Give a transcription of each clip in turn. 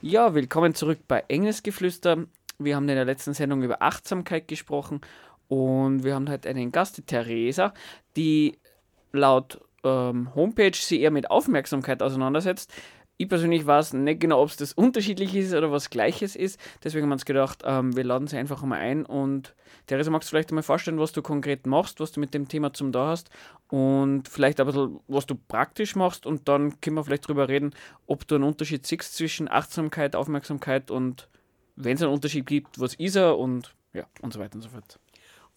Ja, willkommen zurück bei Engelsgeflüster. Wir haben in der letzten Sendung über Achtsamkeit gesprochen und wir haben heute einen Gast, die Theresa, die laut ähm, Homepage sich eher mit Aufmerksamkeit auseinandersetzt. Ich persönlich weiß nicht genau, ob es das unterschiedlich ist oder was Gleiches ist. Deswegen haben wir uns gedacht, ähm, wir laden sie einfach mal ein. Und Theresa, magst du vielleicht einmal vorstellen, was du konkret machst, was du mit dem Thema zum da hast und vielleicht ein bisschen, was du praktisch machst. Und dann können wir vielleicht darüber reden, ob du einen Unterschied siehst zwischen Achtsamkeit, Aufmerksamkeit und wenn es einen Unterschied gibt, was ist er und ja, und so weiter und so fort.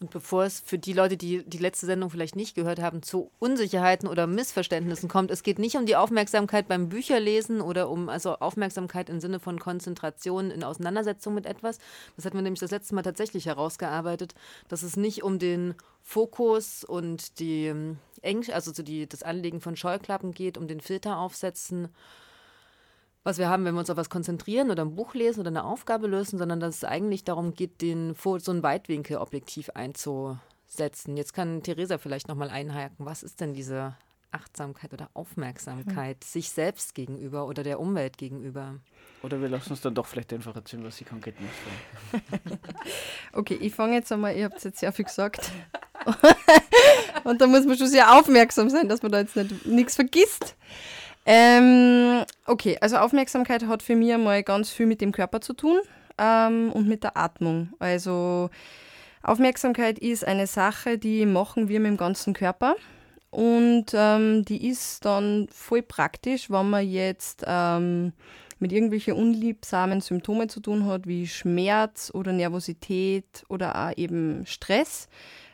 Und bevor es für die Leute, die die letzte Sendung vielleicht nicht gehört haben, zu Unsicherheiten oder Missverständnissen kommt, es geht nicht um die Aufmerksamkeit beim Bücherlesen oder um also Aufmerksamkeit im Sinne von Konzentration in Auseinandersetzung mit etwas. Das hatten wir nämlich das letzte Mal tatsächlich herausgearbeitet, dass es nicht um den Fokus und die ähm, also so die, das Anlegen von Scheuklappen geht, um den Filter aufsetzen was wir haben, wenn wir uns auf was konzentrieren oder ein Buch lesen oder eine Aufgabe lösen, sondern dass es eigentlich darum geht, den, so ein Weitwinkelobjektiv einzusetzen. Jetzt kann Theresa vielleicht nochmal einhaken. Was ist denn diese Achtsamkeit oder Aufmerksamkeit mhm. sich selbst gegenüber oder der Umwelt gegenüber? Oder wir lassen uns dann doch vielleicht einfach erzählen, was sie konkret macht. okay, ich fange jetzt einmal, ihr habt jetzt sehr viel gesagt. Und da muss man schon sehr aufmerksam sein, dass man da jetzt nicht nichts vergisst. Ähm, okay, also Aufmerksamkeit hat für mich einmal ganz viel mit dem Körper zu tun ähm, und mit der Atmung. Also Aufmerksamkeit ist eine Sache, die machen wir mit dem ganzen Körper. Und ähm, die ist dann voll praktisch, wenn man jetzt ähm, mit irgendwelchen unliebsamen Symptomen zu tun hat, wie Schmerz oder Nervosität oder auch eben Stress.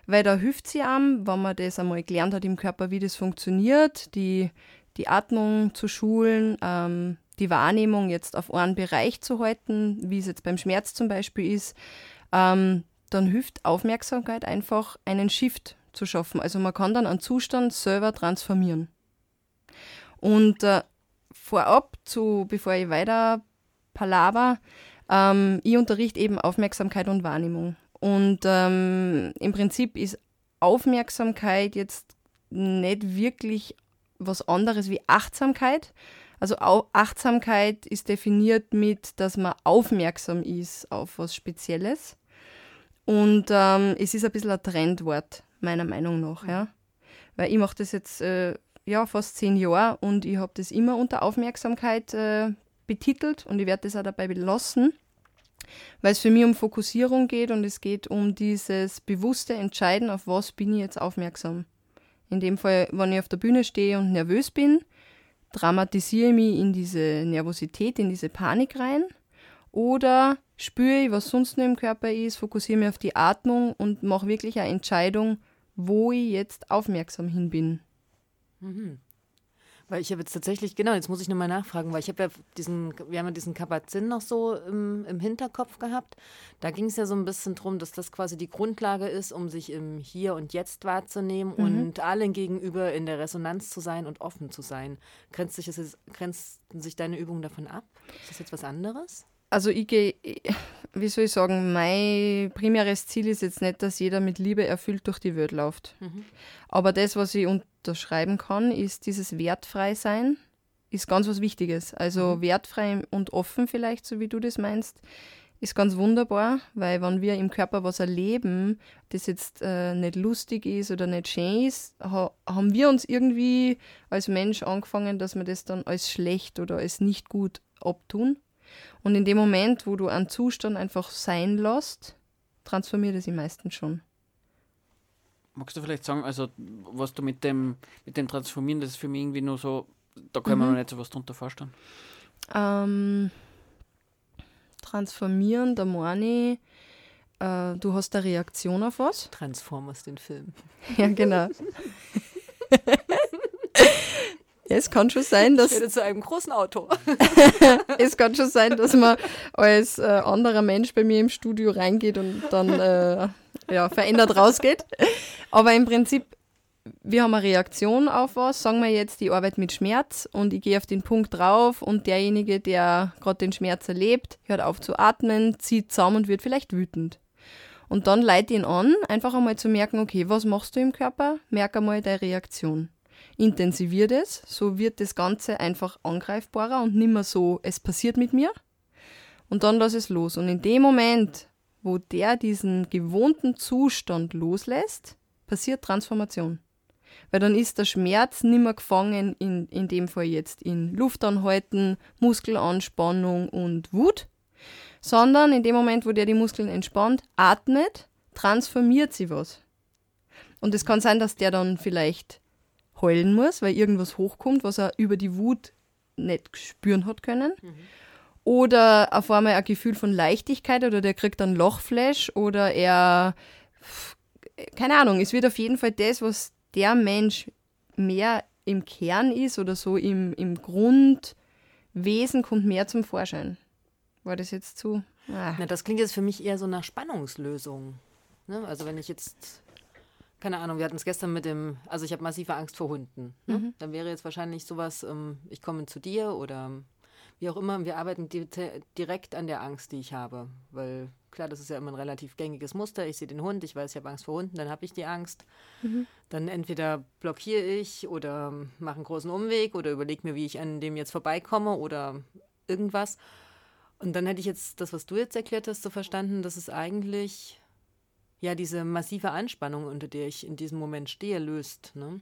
Weil da hilft sie einem, wenn man das einmal gelernt hat im Körper, wie das funktioniert, die die Atmung zu schulen, ähm, die Wahrnehmung jetzt auf einen Bereich zu halten, wie es jetzt beim Schmerz zum Beispiel ist, ähm, dann hilft Aufmerksamkeit einfach, einen Shift zu schaffen. Also man kann dann einen Zustand selber transformieren. Und äh, vorab, zu, bevor ich weiter palaver, ähm, ich unterrichte eben Aufmerksamkeit und Wahrnehmung. Und ähm, im Prinzip ist Aufmerksamkeit jetzt nicht wirklich was anderes wie Achtsamkeit. Also Achtsamkeit ist definiert mit, dass man aufmerksam ist auf was Spezielles. Und ähm, es ist ein bisschen ein Trendwort, meiner Meinung nach. Ja? Weil ich mache das jetzt äh, ja, fast zehn Jahre und ich habe das immer unter Aufmerksamkeit äh, betitelt und ich werde das auch dabei belassen, weil es für mich um Fokussierung geht und es geht um dieses bewusste Entscheiden, auf was bin ich jetzt aufmerksam. In dem Fall, wenn ich auf der Bühne stehe und nervös bin, dramatisiere ich mich in diese Nervosität, in diese Panik rein. Oder spüre ich, was sonst noch im Körper ist, fokussiere mich auf die Atmung und mache wirklich eine Entscheidung, wo ich jetzt aufmerksam hin bin. Mhm. Weil ich habe jetzt tatsächlich, genau, jetzt muss ich nochmal nachfragen, weil ich habe ja diesen, wir haben ja diesen Kabat-Zinn noch so im, im Hinterkopf gehabt. Da ging es ja so ein bisschen drum, dass das quasi die Grundlage ist, um sich im Hier und Jetzt wahrzunehmen mhm. und allen gegenüber in der Resonanz zu sein und offen zu sein. Grenzt sich, das, grenzen sich deine Übungen davon ab? Ist das jetzt was anderes? Also ich gehe, wie soll ich sagen, mein primäres Ziel ist jetzt nicht, dass jeder mit Liebe erfüllt durch die Welt läuft. Mhm. Aber das, was ich unterschreiben kann, ist dieses wertfrei sein, ist ganz was Wichtiges. Also mhm. wertfrei und offen vielleicht, so wie du das meinst, ist ganz wunderbar, weil wenn wir im Körper was erleben, das jetzt äh, nicht lustig ist oder nicht schön ist, ha haben wir uns irgendwie als Mensch angefangen, dass wir das dann als schlecht oder als nicht gut abtun. Und in dem Moment, wo du einen Zustand einfach sein lässt, transformiert es sich meistens schon. Magst du vielleicht sagen, also was du mit dem, mit dem Transformieren, das ist für mich irgendwie nur so, da kann mhm. man noch nicht so was drunter vorstellen. Ähm, transformieren, da meine ich, äh, du hast eine Reaktion auf was. Transformers, den Film. Ja, genau. es kann schon sein, dass. Ich zu einem großen Auto. es kann schon sein, dass man als äh, anderer Mensch bei mir im Studio reingeht und dann äh, ja, verändert rausgeht. Aber im Prinzip, wir haben eine Reaktion auf was. Sagen wir jetzt, ich arbeite mit Schmerz und ich gehe auf den Punkt drauf und derjenige, der gerade den Schmerz erlebt, hört auf zu atmen, zieht zusammen und wird vielleicht wütend. Und dann leite ihn an, einfach einmal zu merken, okay, was machst du im Körper? Merk einmal deine Reaktion. Intensiviert es, so wird das Ganze einfach angreifbarer und nicht mehr so, es passiert mit mir. Und dann lass es los. Und in dem Moment, wo der diesen gewohnten Zustand loslässt, passiert Transformation. Weil dann ist der Schmerz nicht mehr gefangen, in, in dem Fall jetzt in Luftanhalten, Muskelanspannung und Wut, sondern in dem Moment, wo der die Muskeln entspannt, atmet, transformiert sie was. Und es kann sein, dass der dann vielleicht heulen muss, weil irgendwas hochkommt, was er über die Wut nicht spüren hat können. Mhm. Oder auf einmal ein Gefühl von Leichtigkeit oder der kriegt dann Lochflash oder er, keine Ahnung, es wird auf jeden Fall das, was der Mensch mehr im Kern ist oder so im, im Grundwesen kommt mehr zum Vorschein. War das jetzt zu? Ah. Na, das klingt jetzt für mich eher so nach Spannungslösung. Ne? Also wenn ich jetzt, keine Ahnung, wir hatten es gestern mit dem, also ich habe massive Angst vor Hunden. Ne? Mhm. Dann wäre jetzt wahrscheinlich sowas, ähm, ich komme zu dir oder wie auch immer, wir arbeiten di direkt an der Angst, die ich habe. Weil klar, das ist ja immer ein relativ gängiges Muster. Ich sehe den Hund, ich weiß, ich habe Angst vor Hunden, dann habe ich die Angst. Mhm. Dann entweder blockiere ich oder mache einen großen Umweg oder überlege mir, wie ich an dem jetzt vorbeikomme oder irgendwas. Und dann hätte ich jetzt das, was du jetzt erklärt hast, so verstanden, dass es eigentlich ja diese massive Anspannung, unter der ich in diesem Moment stehe, löst. Ne?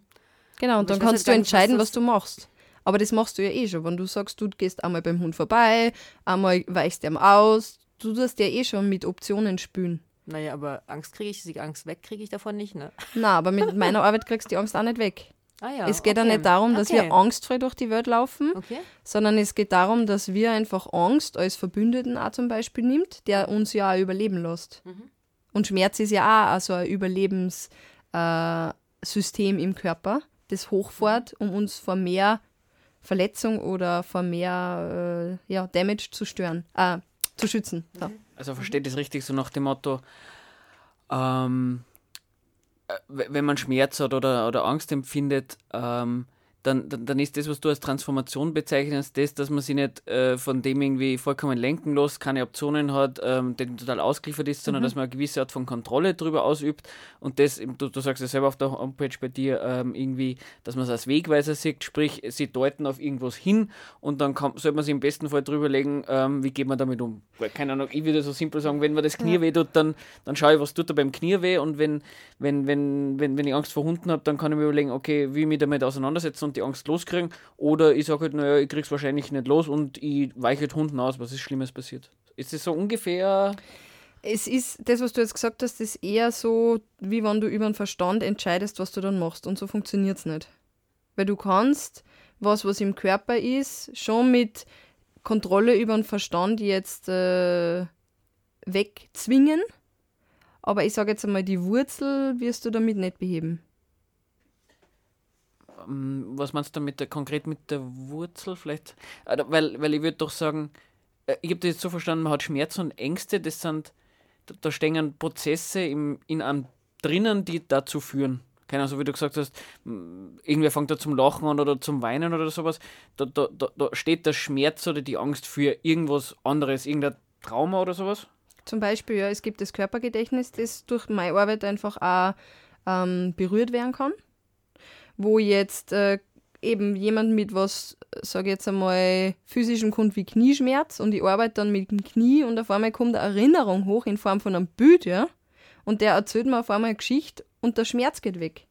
Genau, und dann kannst du entscheiden, was, was du machst. Aber das machst du ja eh schon. Wenn du sagst, du gehst einmal beim Hund vorbei, einmal weichst du ihm aus, du tust ja eh schon mit Optionen spülen. Naja, aber Angst kriege ich, die Angst weg kriege ich davon nicht, ne? Na, aber mit meiner Arbeit kriegst du die Angst auch nicht weg. Ah ja, es geht okay. ja nicht darum, dass okay. wir angstfrei durch die Welt laufen, okay. sondern es geht darum, dass wir einfach Angst als Verbündeten auch zum Beispiel nimmt, der uns ja auch überleben lässt. Mhm. Und Schmerz ist ja auch also ein Überlebenssystem äh, im Körper, das hochfährt, um uns vor mehr Verletzung oder vor mehr äh, ja, Damage zu stören, äh, zu schützen. So. Also versteht das richtig so nach dem Motto, ähm, äh, wenn man Schmerz hat oder, oder Angst empfindet, ähm, dann, dann, dann, ist das, was du als Transformation bezeichnest, das, dass man sich nicht äh, von dem irgendwie vollkommen lenken lässt, keine Optionen hat, ähm, dem total ausgeliefert ist, sondern mhm. dass man eine gewisse Art von Kontrolle darüber ausübt und das, du, du sagst ja selber auf der Homepage bei dir, ähm, irgendwie, dass man es als Wegweiser sieht, sprich, sie deuten auf irgendwas hin und dann kann, sollte man sich im besten Fall drüber legen, ähm, wie geht man damit um. Weil, keine Ahnung, ich würde so simpel sagen, wenn mir das Knie ja. weh tut, dann, dann schaue ich, was tut da beim Knie weh und wenn, wenn, wenn, wenn, wenn ich Angst vor Hunden habe, dann kann ich mir überlegen, okay, wie ich mich damit auseinandersetzen und die Angst loskriegen. Oder ich sage halt, naja, ich krieg's wahrscheinlich nicht los und ich weiche halt Hunden aus, was ist Schlimmes passiert. Ist das so ungefähr. Es ist das, was du jetzt gesagt hast, ist eher so, wie wenn du über den Verstand entscheidest, was du dann machst. Und so funktioniert es nicht. Weil du kannst was, was im Körper ist, schon mit Kontrolle über den Verstand jetzt äh, wegzwingen. Aber ich sage jetzt einmal, die Wurzel wirst du damit nicht beheben. Ähm, was meinst du mit der, konkret mit der Wurzel vielleicht? Weil, weil ich würde doch sagen, äh, ich habe das jetzt so verstanden, man hat Schmerzen und Ängste, das sind, da, da stehen Prozesse im, in einem drinnen, die dazu führen. Keine Ahnung, so wie du gesagt hast, irgendwer fängt da zum Lachen an oder zum Weinen oder sowas. Da, da, da, da steht der Schmerz oder die Angst für irgendwas anderes, irgendein Trauma oder sowas. Zum Beispiel, ja, es gibt das Körpergedächtnis, das durch meine Arbeit einfach auch ähm, berührt werden kann wo jetzt äh, eben jemand mit was, sage ich jetzt einmal, physischem kommt wie Knieschmerz und ich arbeite dann mit dem Knie und auf einmal kommt eine Erinnerung hoch in Form von einem Bild, ja, und der erzählt mir auf einmal eine Geschichte und der Schmerz geht weg.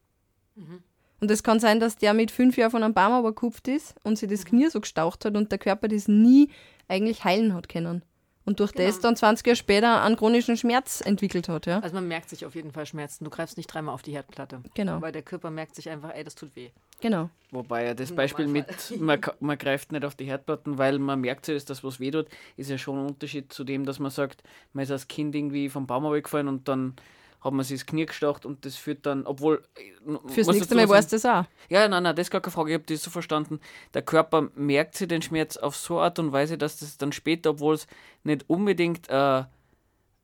Mhm. Und es kann sein, dass der mit fünf Jahren von einem Baum aber gekupft ist und sich das mhm. Knie so gestaucht hat und der Körper das nie eigentlich heilen hat können und durch genau. das dann 20 Jahre später einen chronischen Schmerz entwickelt hat. Ja? Also man merkt sich auf jeden Fall Schmerzen. Du greifst nicht dreimal auf die Herdplatte. Genau. Weil der Körper merkt sich einfach, ey, das tut weh. Genau. Wobei ja das Beispiel mit, man, man greift nicht auf die Herdplatten, weil man merkt sich, dass was weh tut, ist ja schon ein Unterschied zu dem, dass man sagt, man ist als Kind irgendwie vom Baum abgefallen und dann hat man sich das Knie gestacht und das führt dann, obwohl. Äh, Fürs nächste Mal weißt du das auch. Ja, nein, nein, das ist gar keine Frage. Ich habe das so verstanden. Der Körper merkt sich den Schmerz auf so Art und Weise, dass das dann später, obwohl es nicht unbedingt äh,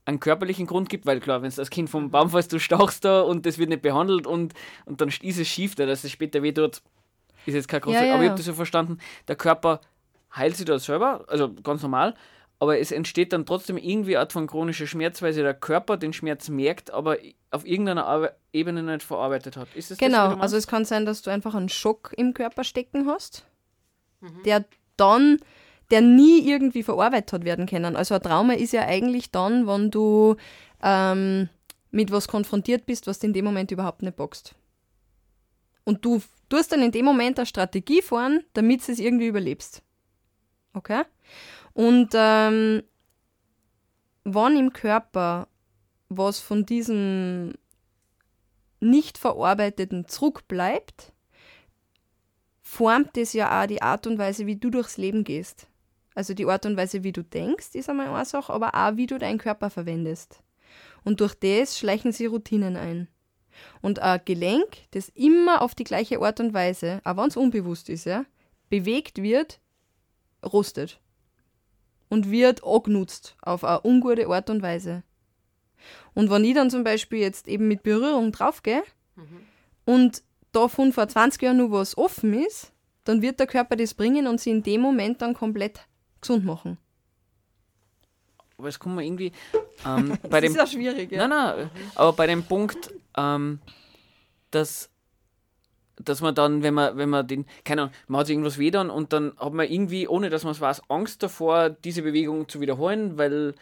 einen körperlichen Grund gibt, weil klar, wenn du als Kind vom Baum fällst, du stauchst da und das wird nicht behandelt und, und dann ist es schief, da, dass es später weh tut, ist jetzt kein großer. Ja, ja, aber ich habe das so verstanden, der Körper heilt sich da selber, also ganz normal, aber es entsteht dann trotzdem irgendwie eine Art von chronischer Schmerz, weil sich der Körper den Schmerz merkt, aber auf irgendeiner Arbe Ebene nicht verarbeitet hat. Ist es Genau, das, also es kann sein, dass du einfach einen Schock im Körper stecken hast, der dann, der nie irgendwie verarbeitet hat werden können. Also ein Trauma ist ja eigentlich dann, wenn du ähm, mit was konfrontiert bist, was du in dem Moment überhaupt nicht boxt. Und du tust dann in dem Moment eine Strategie fahren, damit du es irgendwie überlebst. Okay? Und ähm, wenn im Körper was von diesem nicht verarbeiteten zurückbleibt, formt es ja auch die Art und Weise, wie du durchs Leben gehst. Also die Art und Weise, wie du denkst, ist einmal eine Sache, aber auch, wie du deinen Körper verwendest. Und durch das schleichen sie Routinen ein. Und ein Gelenk, das immer auf die gleiche Art und Weise, auch wenn es unbewusst ist, ja, bewegt wird, rostet. Und wird angenutzt auf eine ungute Art und Weise. Und wenn ich dann zum Beispiel jetzt eben mit Berührung draufgehe und davon vor 20 Jahren nur was offen ist, dann wird der Körper das bringen und sie in dem Moment dann komplett gesund machen. Aber es kommt mir irgendwie ähm, bei dem ja schwierig, Nein, nein, aber bei dem Punkt, ähm, dass, dass man dann, wenn man, wenn man den, keine Ahnung, man hat sich irgendwas weh dann und dann hat man irgendwie, ohne dass man es weiß, Angst davor, diese Bewegung zu wiederholen, weil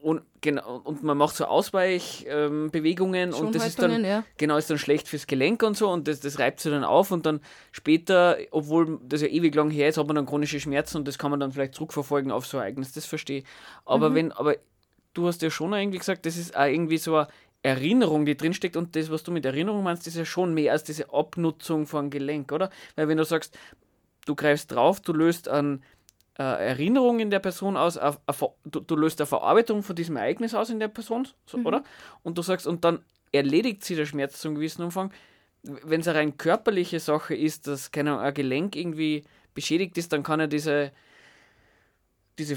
und, genau, und man macht so Ausweichbewegungen ähm, und das ist dann ja. genau ist dann schlecht fürs Gelenk und so und das, das reibt sich dann auf und dann später, obwohl das ja ewig lang her ist, hat man dann chronische Schmerzen und das kann man dann vielleicht zurückverfolgen auf so ein Ereignis, das verstehe ich. Aber wenn, aber du hast ja schon irgendwie gesagt, das ist auch irgendwie so eine Erinnerung, die drinsteckt und das, was du mit Erinnerung meinst, ist ja schon mehr als diese Abnutzung von Gelenk, oder? Weil wenn du sagst, du greifst drauf, du löst an äh, Erinnerung in der Person aus, auf, auf, du, du löst eine Verarbeitung von diesem Ereignis aus in der Person, so, oder? Und du sagst, und dann erledigt sie der Schmerz zum gewissen Umfang. Wenn es eine rein körperliche Sache ist, dass keine Ahnung, ein Gelenk irgendwie beschädigt ist, dann kann er diese, diese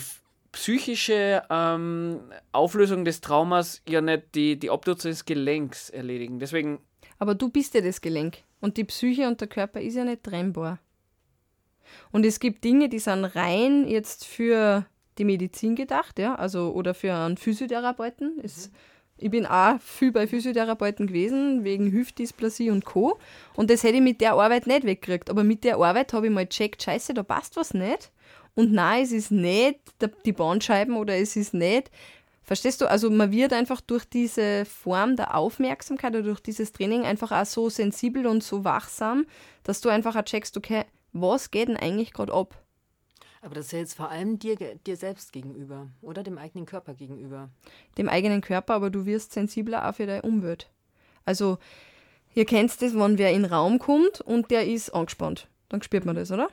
psychische ähm, Auflösung des Traumas ja nicht die, die Abnutzung des Gelenks erledigen. Deswegen, Aber du bist ja das Gelenk. Und die Psyche und der Körper ist ja nicht trennbar. Und es gibt Dinge, die sind rein jetzt für die Medizin gedacht, ja, also oder für einen Physiotherapeuten. Es, ich bin auch viel bei Physiotherapeuten gewesen, wegen Hüftdysplasie und Co. Und das hätte ich mit der Arbeit nicht weggekriegt. Aber mit der Arbeit habe ich mal gecheckt, scheiße, da passt was nicht. Und nein, es ist nicht die Bandscheiben oder es ist nicht Verstehst du? Also man wird einfach durch diese Form der Aufmerksamkeit oder durch dieses Training einfach auch so sensibel und so wachsam, dass du einfach auch checkst, okay, was geht denn eigentlich gerade ab? Aber das ist ja jetzt vor allem dir, dir selbst gegenüber oder dem eigenen Körper gegenüber. Dem eigenen Körper, aber du wirst sensibler auch für deine Umwelt. Also, ihr kennt das, wenn wer in den Raum kommt und der ist angespannt. Dann spürt man das, oder?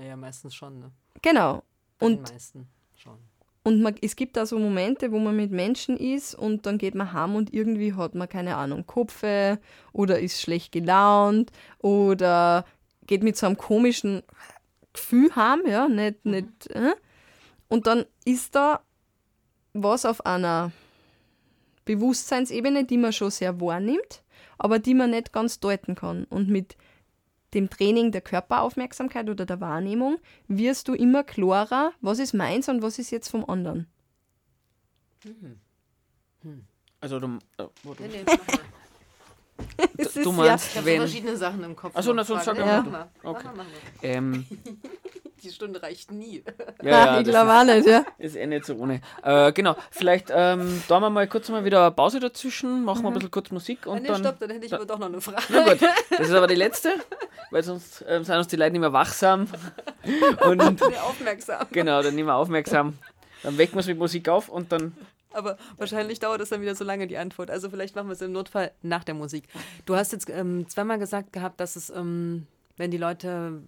Ja, ja meistens schon, ne? Genau. Bei Und den meisten schon. Und man, es gibt da so Momente, wo man mit Menschen ist und dann geht man heim und irgendwie hat man, keine Ahnung, Kopfe oder ist schlecht gelaunt oder geht mit so einem komischen Gefühl heim, ja, nicht, nicht, äh? Und dann ist da was auf einer Bewusstseinsebene, die man schon sehr wahrnimmt, aber die man nicht ganz deuten kann. Und mit dem Training der Körperaufmerksamkeit oder der Wahrnehmung wirst du immer klarer, was ist meins und was ist jetzt vom anderen. also du, äh, du, Nee, nee, du ist meinst, Ich habe so wenn, verschiedene Sachen im Kopf. Ach so, noch na, sonst sag Ja, mal. Okay. Mach mal, mach mal. ähm, Die Stunde reicht nie. ja, ja, ich das glaube auch nicht, ja. Ist eh nicht so ohne. Äh, genau, vielleicht ähm, da wir mal kurz mal wieder eine Pause dazwischen, machen wir ein bisschen kurz Musik Ah, und nee, dann. stopp, dann hätte ich aber doch noch eine Frage. Na gut, das ist aber die letzte, weil sonst ähm, sind uns die Leute nicht mehr wachsam. Und Sehr aufmerksam. genau, dann nicht mehr aufmerksam. Dann wecken wir es mit Musik auf und dann. Aber wahrscheinlich dauert es dann wieder so lange, die Antwort. Also vielleicht machen wir es im Notfall nach der Musik. Du hast jetzt ähm, zweimal gesagt gehabt, dass es, ähm, wenn die Leute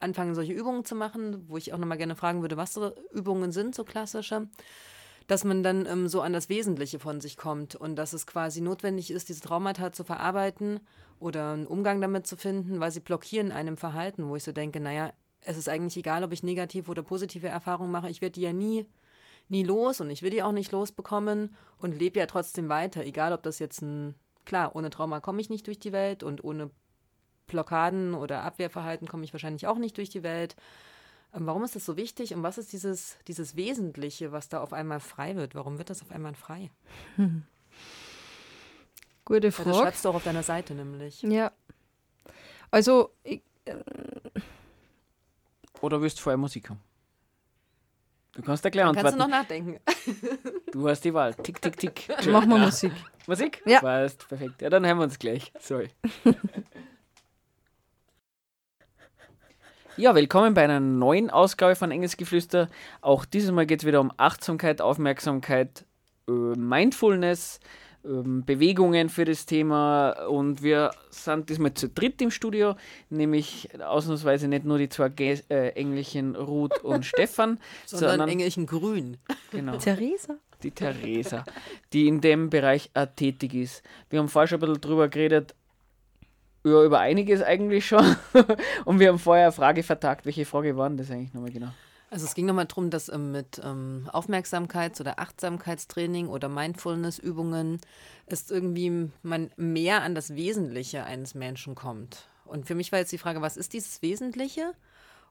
anfangen, solche Übungen zu machen, wo ich auch nochmal gerne fragen würde, was so Übungen sind, so klassische, dass man dann ähm, so an das Wesentliche von sich kommt und dass es quasi notwendig ist, diese Traumata zu verarbeiten oder einen Umgang damit zu finden, weil sie blockieren einem Verhalten, wo ich so denke, naja, es ist eigentlich egal, ob ich negative oder positive Erfahrungen mache, ich werde die ja nie nie los und ich will die auch nicht losbekommen und lebe ja trotzdem weiter, egal ob das jetzt ein, klar, ohne Trauma komme ich nicht durch die Welt und ohne Blockaden oder Abwehrverhalten komme ich wahrscheinlich auch nicht durch die Welt. Ähm, Warum ist das so wichtig und was ist dieses, dieses Wesentliche, was da auf einmal frei wird? Warum wird das auf einmal frei? Gute Ja, das Frage. schreibst du auch auf deiner Seite nämlich. Ja. Also, ich, Oder willst du vorher Musik haben? Du kannst gleich Kannst du antworten. noch nachdenken? Du hast die Wahl. Tick, tick, tick. machen wir Musik. Musik? Ja. Passt, perfekt. Ja, dann hören wir uns gleich. Sorry. ja, willkommen bei einer neuen Ausgabe von Engelsgeflüster. Auch dieses Mal geht es wieder um Achtsamkeit, Aufmerksamkeit, äh, Mindfulness, ähm, Bewegungen für das Thema. Und wir sind diesmal zu dritt im Studio, nämlich ausnahmsweise nicht nur die zwei Gä äh, Engelchen Ruth und Stefan, Sondern, sondern Engelchen grün. genau Theresa? die Theresa, die in dem Bereich auch tätig ist. Wir haben vorher schon ein bisschen drüber geredet, ja, über einiges eigentlich schon. Und wir haben vorher eine Frage vertagt. Welche Frage war denn das eigentlich nochmal genau? Also es ging nochmal darum, dass ähm, mit ähm, Aufmerksamkeits- oder Achtsamkeitstraining oder Mindfulness-Übungen es irgendwie man mehr an das Wesentliche eines Menschen kommt. Und für mich war jetzt die Frage, was ist dieses Wesentliche?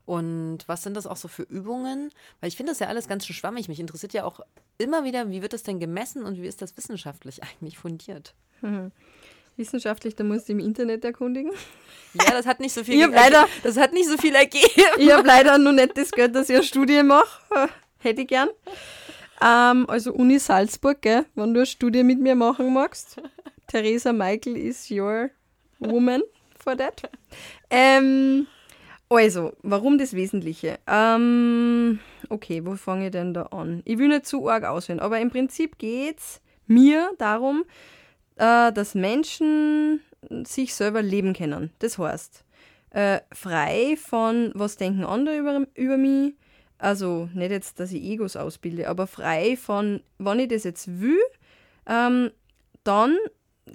Und was sind das auch so für Übungen? Weil ich finde das ja alles ganz schön schwammig. Mich interessiert ja auch immer wieder, wie wird das denn gemessen und wie ist das wissenschaftlich eigentlich fundiert? Wissenschaftlich, da musst du im Internet erkundigen. Ja, das hat nicht so viel Ich leider- das hat nicht so viel ergeben. Ich habe leider noch nicht das Geld, dass ich eine Studie mache. Hätte ich gern. Ähm, also Uni Salzburg, gell? wenn du eine Studie mit mir machen magst. Theresa Michael is your woman for that. Ähm, also, warum das Wesentliche? Ähm, okay, wo fange ich denn da an? Ich will nicht zu arg auswählen, aber im Prinzip geht es mir darum, äh, dass Menschen sich selber leben können. Das heißt, äh, frei von, was denken andere über, über mich. Also nicht jetzt, dass ich Egos ausbilde, aber frei von, wenn ich das jetzt will, ähm, dann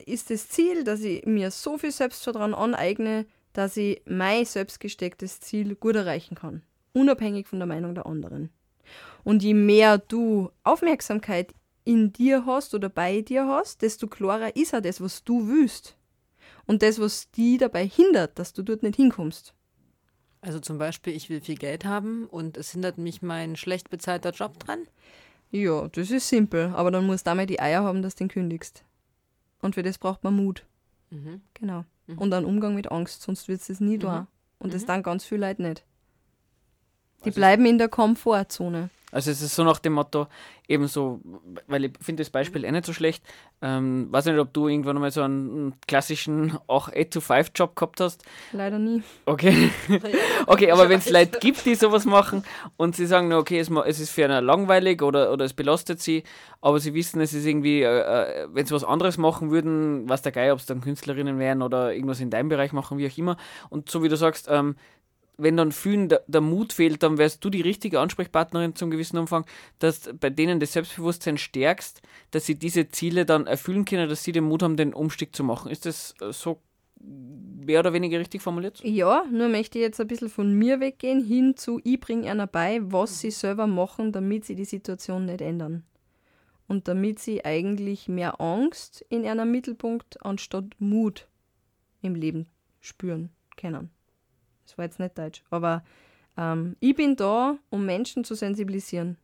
ist das Ziel, dass ich mir so viel Selbstvertrauen aneigne, dass ich mein selbstgestecktes Ziel gut erreichen kann. Unabhängig von der Meinung der anderen. Und je mehr du Aufmerksamkeit in dir hast oder bei dir hast, desto klarer ist auch das, was du willst. Und das, was die dabei hindert, dass du dort nicht hinkommst. Also zum Beispiel, ich will viel Geld haben und es hindert mich mein schlecht bezahlter Job dran. Ja, das ist simpel, aber dann musst du einmal die Eier haben, dass du den kündigst. Und für das braucht man Mut. Mhm. Genau. Und einen Umgang mit Angst, sonst wird es nie da. Und das dann ganz viele Leute nicht. Die Also- bleiben in der Komfortzone. Also es ist so nach dem Motto, ebenso, weil ich finde das Beispiel eh nicht so schlecht. Ähm, weiß nicht, ob du irgendwann mal so einen klassischen auch 8-to-5-Job gehabt hast. Leider nie. Okay. okay, aber wenn es Leute gibt, die sowas machen und sie sagen, okay, es, es ist für einen langweilig oder, oder es belastet sie, aber sie wissen, es ist irgendwie, äh, äh, wenn sie was anderes machen würden, was der Geil, ob es dann Künstlerinnen wären oder irgendwas in deinem Bereich machen, wie auch immer. Und so wie du sagst, ähm, wenn dann vielen der, der Mut fehlt, dann wärst du die richtige Ansprechpartnerin zum gewissen Umfang, dass bei denen das Selbstbewusstsein stärkst, dass sie diese Ziele dann erfüllen können, dass sie den Mut haben, den Umstieg zu machen. Ist das äh, so mehr oder weniger richtig formuliert? Ja, nur möchte ich jetzt ein bisschen von mir weggehen, hin zu, ich bringe einer bei, was sie selber machen, damit sie die Situation nicht ändern. Und damit sie eigentlich mehr Angst in einem Mittelpunkt anstatt Mut im Leben spüren können. Das war jetzt nicht Deutsch, aber ähm, ich bin da, um Menschen zu sensibilisieren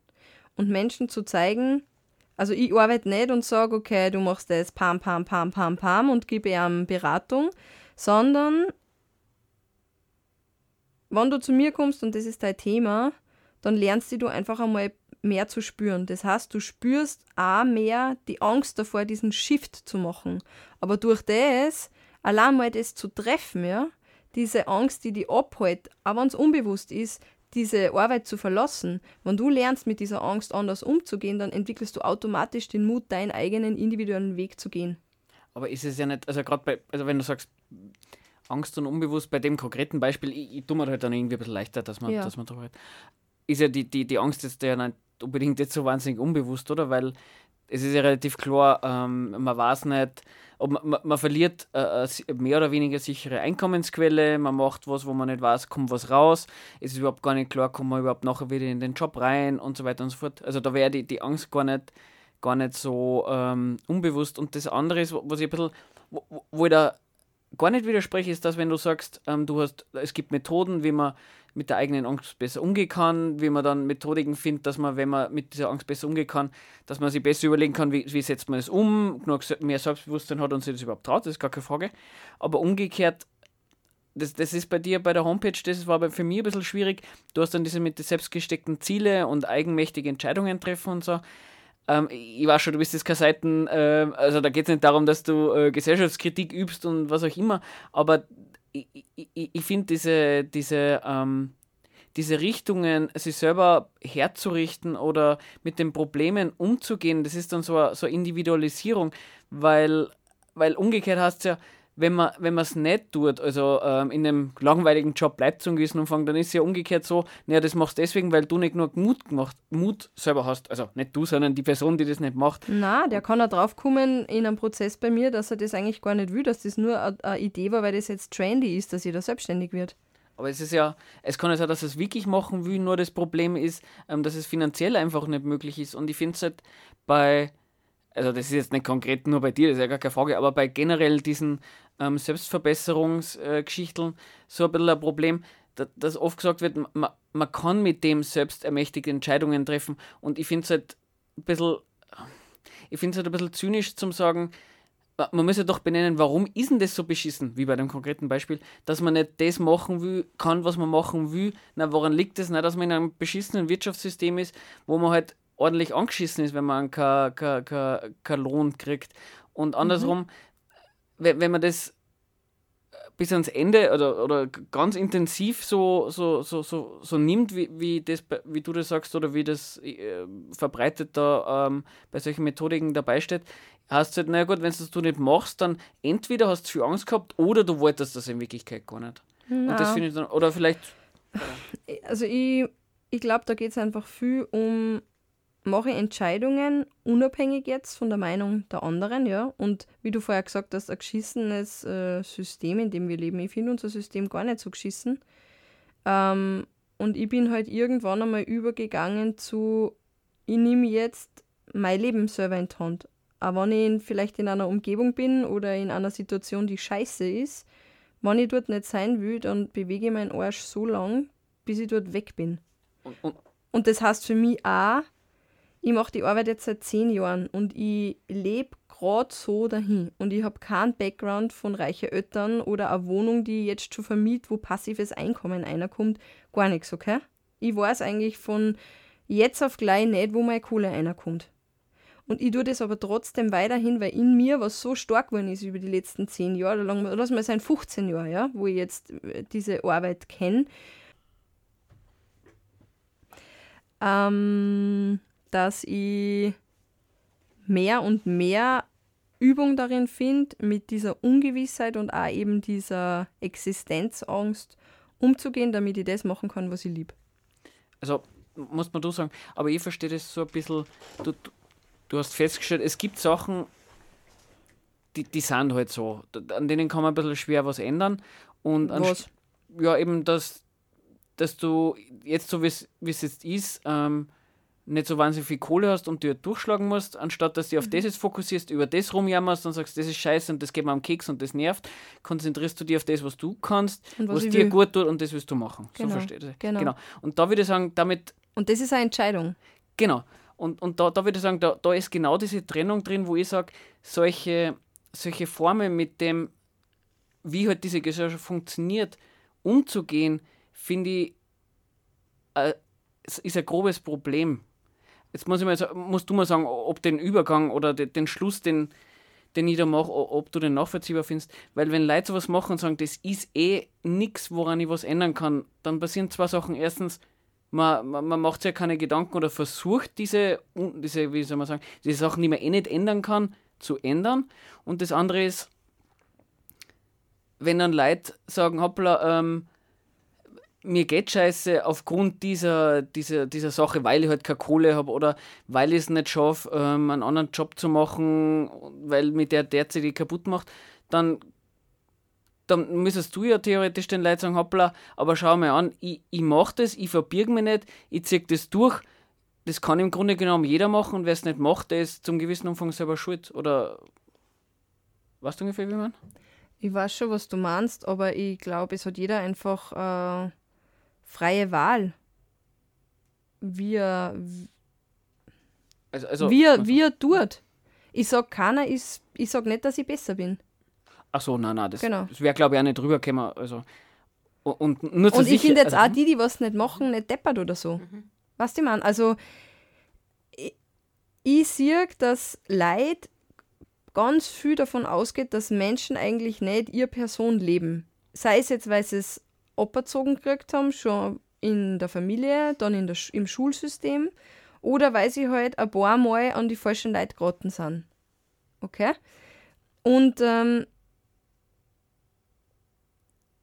und Menschen zu zeigen, also ich arbeite nicht und sage, okay, du machst das pam, pam, pam, pam, pam und gebe ihm Beratung, sondern wenn du zu mir kommst und das ist dein Thema, dann lernst du einfach einmal mehr zu spüren. Das heißt, du spürst auch mehr die Angst davor, diesen Shift zu machen. Aber durch das, allein mal das zu treffen, ja, diese Angst, die dich abhält, auch wenn es unbewusst ist, diese Arbeit zu verlassen, wenn du lernst, mit dieser Angst anders umzugehen, dann entwickelst du automatisch den Mut, deinen eigenen individuellen Weg zu gehen. Aber ist es ja nicht, also gerade bei, also wenn du sagst, Angst und unbewusst bei dem konkreten Beispiel, ich, ich tue mir halt dann irgendwie ein bisschen leichter, dass man, Ja. dass man drüber redet. Ist ja die, die, die Angst jetzt ja nicht unbedingt jetzt so wahnsinnig unbewusst, oder? Weil es ist ja relativ klar, ähm, man weiß nicht, ob man, man, man verliert äh, si- mehr oder weniger sichere Einkommensquelle, man macht was, wo man nicht weiß, kommt was raus, es ist überhaupt gar nicht klar, kommt man überhaupt nachher wieder in den Job rein und so weiter und so fort. Also da wäre die, die Angst gar nicht, gar nicht so ähm, unbewusst. Und das andere ist, was ich ein bisschen, wo- wo ich da gar nicht widerspreche, ist das, wenn du sagst, ähm, du hast, es gibt Methoden, wie man mit der eigenen Angst besser umgehen kann, wie man dann Methodiken findet, dass man, wenn man mit dieser Angst besser umgehen kann, dass man sich besser überlegen kann, wie, wie setzt man es um, genug mehr Selbstbewusstsein hat und sich das überhaupt traut, das ist gar keine Frage. Aber umgekehrt, das, das ist bei dir bei der Homepage, das war für mich ein bisschen schwierig. Du hast dann diese mit den selbstgesteckten Ziele und eigenmächtige Entscheidungen treffen und so. Ähm, ich weiß schon, du bist jetzt keine Seiten, äh, also da geht es nicht darum, dass du äh, Gesellschaftskritik übst und was auch immer, aber ich, ich, ich finde diese, diese, ähm, diese Richtungen, sich selber herzurichten oder mit den Problemen umzugehen, das ist dann so eine, so Individualisierung, weil, weil umgekehrt heißt es ja, wenn man wenn es nicht tut, also ähm, in einem langweiligen Job bleibt zum gewissen Umfang, dann ist es ja umgekehrt so, naja, das machst du deswegen, weil du nicht genug Mut gemacht, Mut selber hast. Also nicht du, sondern die Person, die das nicht macht. Na, der kann auch draufkommen in einem Prozess bei mir, dass er das eigentlich gar nicht will, dass das nur eine Idee war, weil das jetzt trendy ist, dass jeder selbstständig wird. Aber es ist ja, es kann ja sein, dass es wirklich machen will, nur das Problem ist, ähm, dass es finanziell einfach nicht möglich ist. Und ich finde es halt bei, also das ist jetzt nicht konkret nur bei dir, das ist ja gar keine Frage, aber bei generell diesen ähm, Selbstverbesserungsgeschichten äh, so ein bisschen ein Problem, dass, dass oft gesagt wird, man, man kann mit dem selbst ermächtigte Entscheidungen treffen. Und ich finde es halt ein bisschen, ich finde es halt ein bisschen zynisch zum sagen, man muss ja doch benennen, warum ist denn das so beschissen, wie bei dem konkreten Beispiel, dass man nicht das machen will, kann, was man machen will. Na, woran liegt es? Das? dass man in einem beschissenen Wirtschaftssystem ist, wo man halt ordentlich angeschissen ist, wenn man keinen kein, kein, kein Lohn kriegt. Und andersrum, mhm wenn, man das bis ans Ende oder, oder ganz intensiv so, so, so, so, so nimmt, wie, wie, das, wie du das sagst oder wie das äh, verbreitet da ähm, bei solchen Methodiken dabei steht, hast du halt, naja gut, wenn du das nicht machst, dann entweder hast du viel Angst gehabt oder du wolltest das in Wirklichkeit gar nicht. Na. Und das finde ich dann, oder vielleicht. Also ich, ich glaube, da geht es einfach viel um mache Entscheidungen unabhängig jetzt von der Meinung der anderen, ja. Und wie du vorher gesagt hast, ein geschissenes äh, System, in dem wir leben. Ich finde unser System gar nicht so geschissen. Ähm, und ich bin halt irgendwann einmal übergegangen zu, ich nehme jetzt mein Leben selber in die Hand. Aber wenn ich vielleicht in einer Umgebung bin oder in einer Situation, die scheiße ist, wenn ich dort nicht sein will, dann bewege ich meinen Arsch so lang, bis ich dort weg bin. Und, und, und das heißt für mich auch, ich mache die Arbeit jetzt seit zehn Jahren und ich lebe gerade so dahin. Und ich habe keinen Background von reichen Eltern oder eine Wohnung, die ich jetzt schon vermiet, wo passives Einkommen reinkommt. Gar nichts, okay? Ich weiß eigentlich von jetzt auf gleich nicht, wo meine Kohle reinkommt. Und ich tue das aber trotzdem weiterhin, weil in mir was so stark geworden ist über die letzten zehn Jahre, lang, lass mal sein 15 Jahre, ja, wo ich jetzt äh, diese Arbeit kenne. Ähm, dass ich mehr und mehr Übung darin finde, mit dieser Ungewissheit und auch eben dieser Existenzangst umzugehen, damit ich das machen kann, was ich liebe. Also, muss man du sagen, aber ich verstehe das so ein bisschen, du, du hast festgestellt, es gibt Sachen, die, die sind halt so, an denen kann man ein bisschen schwer was ändern. Und was? ja, eben, dass, dass du jetzt so, wie es jetzt ist, ähm, nicht so wahnsinnig viel Kohle hast und dir durchschlagen musst, anstatt dass du auf mhm. das jetzt fokussierst, über das rumjammerst und sagst, das ist scheiße und das geht mir am Keks und das nervt, konzentrierst du dich auf das, was du kannst, und was, was dir will. gut tut und das willst du machen. Genau. So verstehe ich. Genau. genau. Und da würde ich sagen, damit. Und das ist eine Entscheidung. Genau. Und, und da, da würde ich sagen, da, da ist genau diese Trennung drin, wo ich sage, solche, solche Formen mit dem, wie halt diese Gesellschaft funktioniert, umzugehen, finde ich, äh, ist ein grobes Problem Jetzt muss ich mal, musst du mal sagen, ob den Übergang oder den, Schluss, den, den ich da mache, ob du den nachvollziehbar findest. Weil wenn Leute sowas machen und sagen, das ist eh nichts, woran ich was ändern kann, dann passieren zwei Sachen. Erstens, man, man, man macht sich ja keine Gedanken oder versucht diese, diese, wie soll man sagen, diese Sachen, die man eh nicht ändern kann, zu ändern. Und das andere ist, wenn dann Leute sagen, hoppla, ähm, mir geht scheiße aufgrund dieser, dieser, dieser Sache, weil ich halt keine Kohle habe oder weil ich es nicht schaffe, ähm, einen anderen Job zu machen, weil mir der derzeit kaputt macht, dann, dann müsstest du ja theoretisch den Leuten sagen, hoppla, aber schau mal an, ich, ich mache das, ich verbirge mich nicht, ich ziehe das durch. Das kann im Grunde genommen jeder machen und wer es nicht macht, der ist zum gewissen Umfang selber schuld. Oder weißt du ungefähr, wie man? Ich weiß schon, was du meinst, aber ich glaube, es hat jeder einfach äh, freie Wahl, wie er, Also, also, wie, er, wie er tut. Ich sag keiner ist, ich sag nicht, dass ich besser bin. Ach so, nein, nein, das, Genau. das wäre, glaube ich, auch nicht rübergekommen. Also, und, nur Und ich finde jetzt also, auch die, die was nicht machen, nicht deppert oder so. Weißt du, ich meine? Also, ich, ich sehe, dass Leid ganz viel davon ausgeht, dass Menschen eigentlich nicht ihre Person leben. Sei es jetzt, weil sie es aberzogen gekriegt haben, schon in der Familie, dann in der, Sch- im Schulsystem, oder weil sie halt ein paar Mal an die falschen Leute geraten sind. Okay? Und ähm,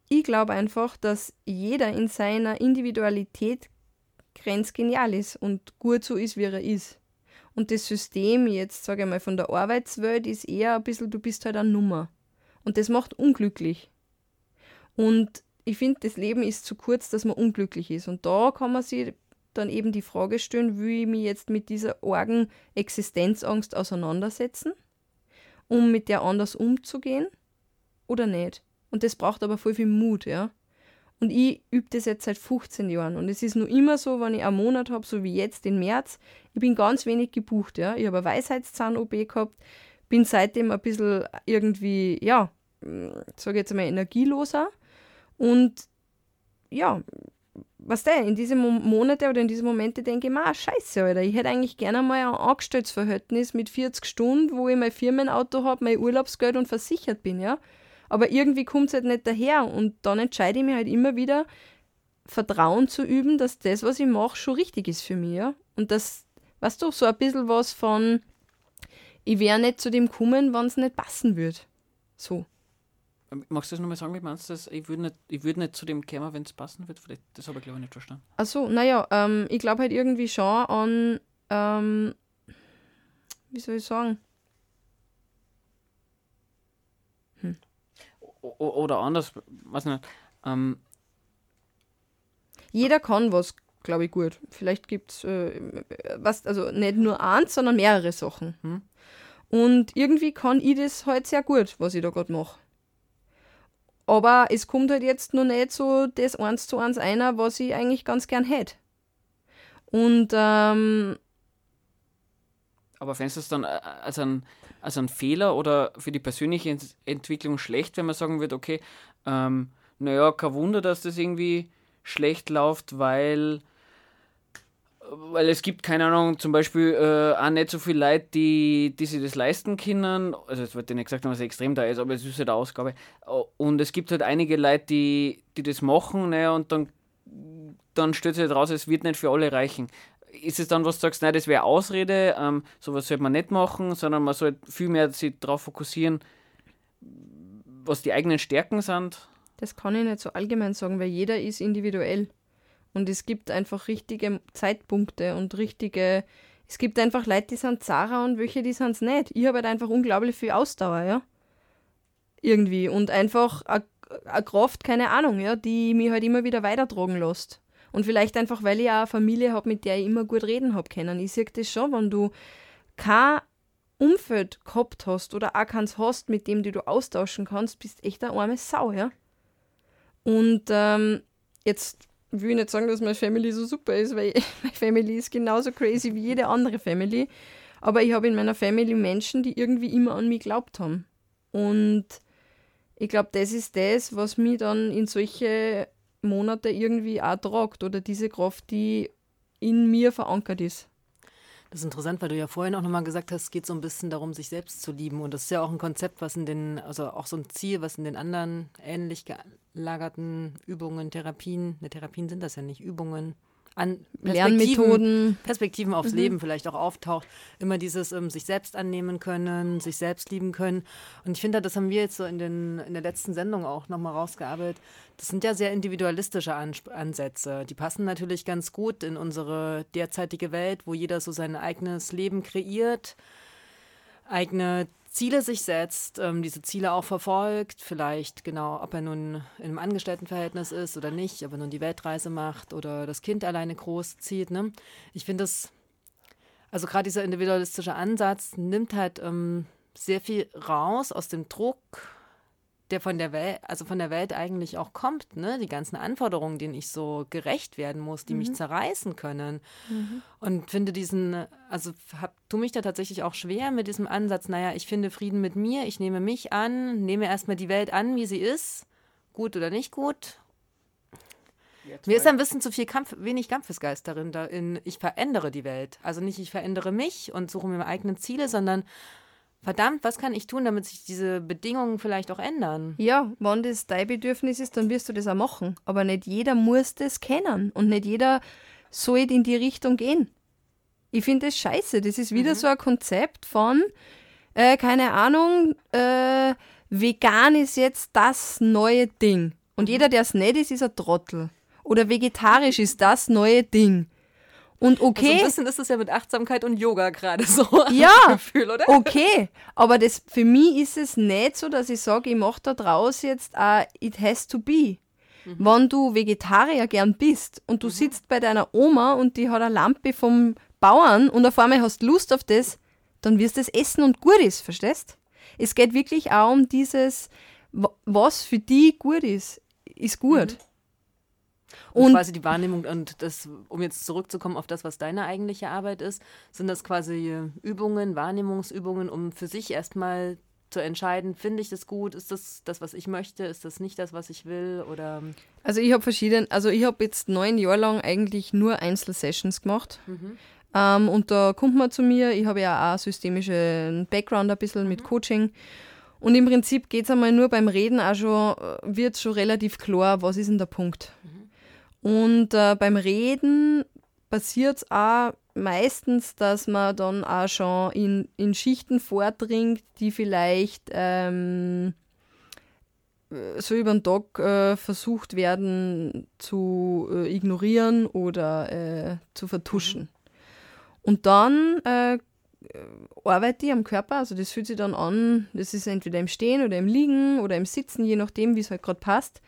ich glaube einfach, dass jeder in seiner Individualität grenzgenial ist und gut so ist, wie er ist. Und das System jetzt, sage ich mal, von der Arbeitswelt ist eher ein bisschen, du bist halt eine Nummer. Und das macht unglücklich. Und ich finde, das Leben ist zu kurz, dass man unglücklich ist. Und da kann man sich dann eben die Frage stellen, will ich mich jetzt mit dieser argen Existenzangst auseinandersetzen, um mit der anders umzugehen oder nicht? Und das braucht aber voll viel Mut, ja. Und ich übe das jetzt seit 15 Jahren. Und es ist nur immer so, wenn ich einen Monat habe, so wie jetzt im März, ich bin ganz wenig gebucht, ja. Ich habe eine Weisheitszahn-OP gehabt, bin seitdem ein bisschen irgendwie, ja, sage jetzt mal, energieloser. Und ja, was der, in diesen Mo- Monate oder in diesen Momente denke ich mir, ah, scheiße, Alter, ich hätte eigentlich gerne mal ein Angestelltsverhältnis mit 40 Stunden, wo ich mein Firmenauto habe, mein Urlaubsgeld und versichert bin, ja. Aber irgendwie kommt es halt nicht daher und dann entscheide ich mich halt immer wieder, Vertrauen zu üben, dass das, was ich mache, schon richtig ist für mich, ja. Und das, weißt du, so ein bisschen was von, ich wäre nicht zu dem kommen, wenn es nicht passen würde. So. Magst du das nochmal sagen, wie meinst du das? Ich würde nicht, ich würd nicht zu dem kommen, wenn es passen wird. Vielleicht, das habe ich, glaube ich, nicht verstanden. Achso, naja, ähm, ich glaube halt irgendwie schon an, ähm, wie soll ich sagen? O- oder anders, weiß nicht. Ähm, Jeder kann was, glaube ich, gut. Vielleicht gibt es, äh, was, also nicht nur eins, sondern mehrere Sachen. Hm. Und irgendwie kann ich das halt sehr gut, was ich da gerade mache. Aber es kommt halt jetzt noch nicht so das eins zu eins einer, was ich eigentlich ganz gern hätte. Und ähm, aber fändest du es dann äh, als ein, als ein Fehler oder für die persönliche Ent Entwicklung schlecht, wenn man sagen würde, okay, ähm, naja, kein Wunder, dass das irgendwie schlecht läuft, weil, weil es gibt, keine Ahnung, zum Beispiel äh, auch nicht so viele Leute, die, die sich das leisten können. Also es wird ja nicht gesagt, dass es extrem da ist, aber es ist halt eine Ausgabe. Und es gibt halt einige Leute, die, die das machen, naja, und dann, dann stellt sich halt raus, es wird nicht für alle reichen ist es dann, was du sagst, nein, das wäre Ausrede, ähm, sowas sollte man nicht machen, sondern man sollte viel mehr sich darauf fokussieren, was die eigenen Stärken sind. Das kann ich nicht so allgemein sagen, weil jeder ist individuell. Und es gibt einfach richtige Zeitpunkte und richtige. Es gibt einfach Leute, die sind Zara und welche, die sind es nicht. Ich habe halt einfach unglaublich viel Ausdauer, ja. Irgendwie. Und einfach eine Kraft, keine Ahnung, ja, die mich halt immer wieder weitertragen lässt. Und vielleicht einfach, weil ich auch eine Familie habe, mit der ich immer gut reden habe können. Ich sehe das schon, wenn du kein Umfeld gehabt hast oder auch keins hast, mit dem du du austauschen kannst, bist echt eine arme Sau, ja. Und ähm, jetzt will ich nicht sagen, dass meine Family so super ist, weil meine Family ist genauso crazy wie jede andere Family. Aber ich habe in meiner Family Menschen, die irgendwie immer an mich geglaubt haben. Und ich glaube, das ist das, was mich dann in solche Monate irgendwie auch tragt oder diese Kraft, die in mir verankert ist. Das ist interessant, weil du ja vorhin auch nochmal gesagt hast, es geht so ein bisschen darum, sich selbst zu lieben. Und das ist ja auch ein Konzept, was in den, also auch so ein Ziel, was in den anderen ähnlich gelagerten Übungen, Therapien, ne, Therapien sind das ja nicht, Übungen, an Lernmethoden. Perspektiven aufs Leben vielleicht auch auftaucht. Immer dieses ähm, sich selbst annehmen können, sich selbst lieben können. Und ich finde, das haben wir jetzt so in, den, in der letzten Sendung auch nochmal rausgearbeitet. Das sind ja sehr individualistische Ansp Ansätze. Die passen natürlich ganz gut in unsere derzeitige Welt, wo jeder so sein eigenes Leben kreiert, eigene Ziele sich setzt, ähm, diese Ziele auch verfolgt, vielleicht genau, ob er nun in einem Angestelltenverhältnis ist oder nicht, ob er nun die Weltreise macht oder das Kind alleine großzieht. Ne? Ich finde das, also gerade dieser individualistische Ansatz nimmt halt ähm, sehr viel raus aus dem Druck, der von der Welt, also von der Welt eigentlich auch kommt, ne? Die ganzen Anforderungen, denen ich so gerecht werden muss, die mich zerreißen können. Und finde diesen, also hab, tu mich da tatsächlich auch schwer mit diesem Ansatz, naja, ich finde Frieden mit mir, ich nehme mich an, nehme erstmal die Welt an, wie sie ist, gut oder nicht gut. Mir ist ein bisschen zu viel Kampf, wenig Kampfesgeist darin, da in, ich verändere die Welt. Also nicht, ich verändere mich und suche mir meine eigenen Ziele, sondern verdammt, was kann ich tun, damit sich diese Bedingungen vielleicht auch ändern? Ja, wenn das dein Bedürfnis ist, dann wirst du das auch machen. Aber nicht jeder muss das kennen und nicht jeder soll in die Richtung gehen. Ich finde das scheiße. Das ist wieder so ein Konzept von, äh, keine Ahnung, äh, vegan ist jetzt das neue Ding. Und jeder, der es nicht ist, ist ein Trottel. Oder vegetarisch ist das neue Ding. Und Also okay. ein bisschen ist es ja mit Achtsamkeit und Yoga gerade so. Ja, Gefühl, oder? okay, aber das, für mich ist es nicht so, dass ich sage, ich mache da draus jetzt ein It has to be. Wenn du Vegetarier gern bist und du sitzt bei deiner Oma und die hat eine Lampe vom Bauern und auf einmal hast Lust auf das, dann wirst du es essen und gut ist, verstehst? Es geht wirklich auch um dieses, wa- was für die gut ist, ist gut. Und, Und- quasi die Wahrnehmung und das, um jetzt zurückzukommen auf das, was deine eigentliche Arbeit ist, sind das quasi Übungen, Wahrnehmungsübungen, um für sich erstmal zu entscheiden, finde ich das gut, ist das das, was ich möchte, ist das nicht das, was ich will? Oder Also ich habe verschiedene, also ich habe jetzt neun Jahre lang eigentlich nur Einzelsessions gemacht. Ähm, und da kommt man zu mir, ich habe ja auch systemischen Background ein bisschen mit Coaching. Und im Prinzip geht es einmal nur beim Reden auch schon, äh, wird schon relativ klar, was ist denn der Punkt. Und äh, beim Reden passiert es auch meistens, dass man dann auch schon in, in Schichten vordringt, die vielleicht ähm, äh, so über den Tag äh, versucht werden zu äh, ignorieren oder äh, zu vertuschen. Und dann äh, arbeite ich am Körper, also das fühlt sich dann an, das ist entweder im Stehen oder im Liegen oder im Sitzen, je nachdem, wie es halt gerade passt.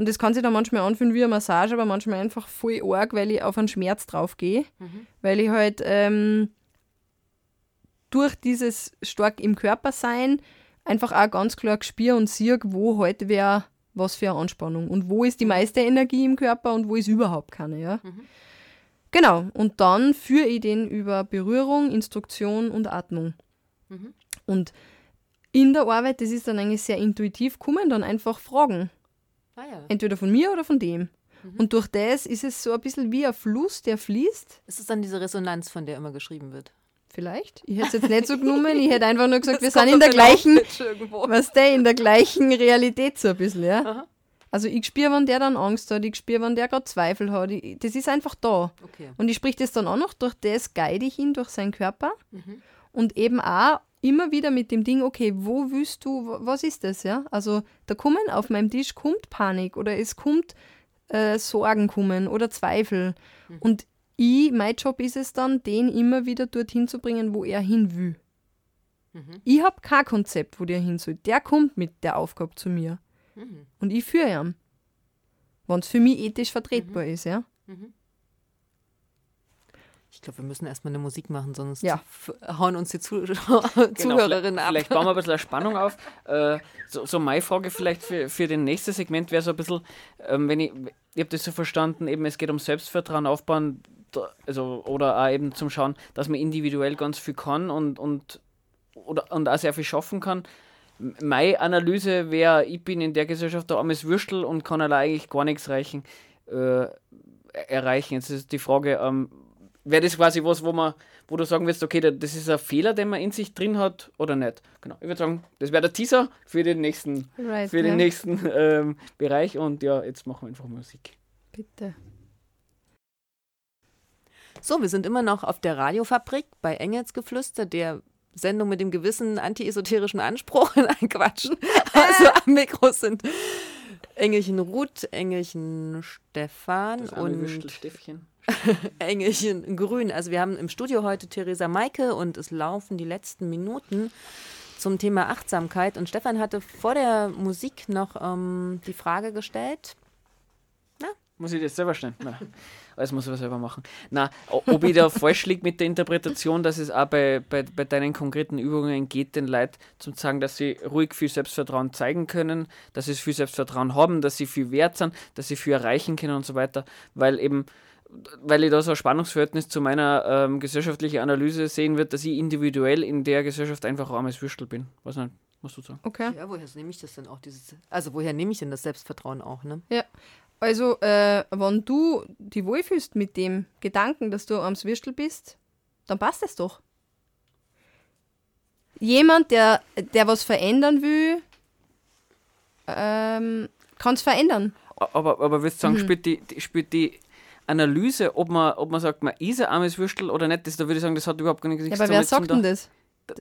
Und das kann sich dann manchmal anfühlen wie eine Massage, aber manchmal einfach voll arg, weil ich auf einen Schmerz drauf gehe, weil ich halt ähm, durch dieses stark im Körper sein einfach auch ganz klar gespür und sehe, wo heute wäre was für eine Anspannung und wo ist die meiste Energie im Körper und wo ist überhaupt keine, ja. Genau, und dann führe ich den über Berührung, Instruktion und Atmung. Und in der Arbeit, das ist dann eigentlich sehr intuitiv, kommen dann einfach Fragen. Ah ja. Entweder von mir oder von dem. Und durch das ist es so ein bisschen wie ein Fluss, der fließt. Ist es dann diese Resonanz, von der immer geschrieben wird? Vielleicht. Ich hätte es jetzt nicht so genommen. Ich hätte einfach nur gesagt, wir Das sind kommt in der gleichen, was der in der gleichen Realität so ein bisschen, ja. Aha. Also ich spüre, wenn der dann Angst hat, ich spüre, wenn der gerade Zweifel hat. Ich, das ist einfach da. Okay. Und ich sprich das dann auch noch, durch das guide ich ihn durch seinen Körper. Und eben auch immer wieder mit dem Ding, okay, wo willst du, wa- was ist das, ja? Also da kommen auf meinem Tisch kommt Panik oder es kommt äh, Sorgen kommen oder Zweifel. Und ich, mein Job ist es dann, den immer wieder dorthin zu bringen, wo er hin will. Ich habe kein Konzept, wo der hin soll. Der kommt mit der Aufgabe zu mir. Und ich führe ihn. Wenn es für mich ethisch vertretbar ist, ja. Ich glaube, wir müssen erstmal eine Musik machen, sonst Ja. hauen uns die Zuschauer, Genau, Zuhörerinnen ab. vielleicht bauen wir ein bisschen eine Spannung auf. Äh, so, so meine Frage vielleicht für, für den nächsten Segment wäre so ein bisschen, ähm, wenn ich, ich habe das so verstanden, eben es geht um Selbstvertrauen aufbauen, da, also, oder auch eben zum Schauen, dass man individuell ganz viel kann und, und, oder, und auch sehr viel schaffen kann. Meine Analyse wäre, ich bin in der Gesellschaft der armes Würstel und kann allein eigentlich gar nichts reichen, äh, erreichen. Jetzt ist die Frage, ähm, wäre das quasi was, wo man, wo du sagen willst, okay, da- das ist ein Fehler, den man in sich drin hat oder nicht? Genau. Ich würde sagen, das wäre der Teaser für den nächsten, Right, für ja. den nächsten ähm, Bereich und ja, jetzt machen wir einfach Musik. Bitte. So, wir sind immer noch auf der Radiofabrik bei Engelsgeflüster, der Sendung mit dem gewissen anti-esoterischen Anspruch. Nein, Quatsch. Also am Mikro sind Engelchen Ruth, Engelchen Stefan und Würstelstäffchen. Engelchen Grün. Also wir haben im Studio heute Theresa Maike und es laufen die letzten Minuten zum Thema Achtsamkeit. Und Stefan hatte vor der Musik noch ähm, die Frage gestellt, na, Muss ich das selber stellen? Nein. Alles muss ich selber machen. Na, ob ich da falsch liege mit der Interpretation, dass es auch bei, bei, bei deinen konkreten Übungen geht, den Leuten zu sagen, dass sie ruhig viel Selbstvertrauen zeigen können, dass sie viel Selbstvertrauen haben, dass sie viel wert sind, dass sie viel erreichen können und so weiter, weil eben weil ich da so ein Spannungsverhältnis zu meiner ähm, gesellschaftlichen Analyse sehen wird, dass ich individuell in der Gesellschaft einfach armes Würstel bin. Was nicht, musst du sagen. Okay. Ja, woher nehme ich das denn auch? Dieses, also woher nehme ich denn das Selbstvertrauen auch, ne? Ja. Also, äh, wenn du dich wohlfühlst mit dem Gedanken, dass du armes Würstel bist, dann passt es doch. Jemand, der, der was verändern will, ähm, kann es verändern. Aber, aber würdest du sagen, spielt, die, die, spielt die Analyse, ob man, ob man sagt, man ist ein armes Würstel oder nicht, das, da würde ich sagen, das hat überhaupt gar nichts Ja, aber wer damit zu sagt tun. denn das?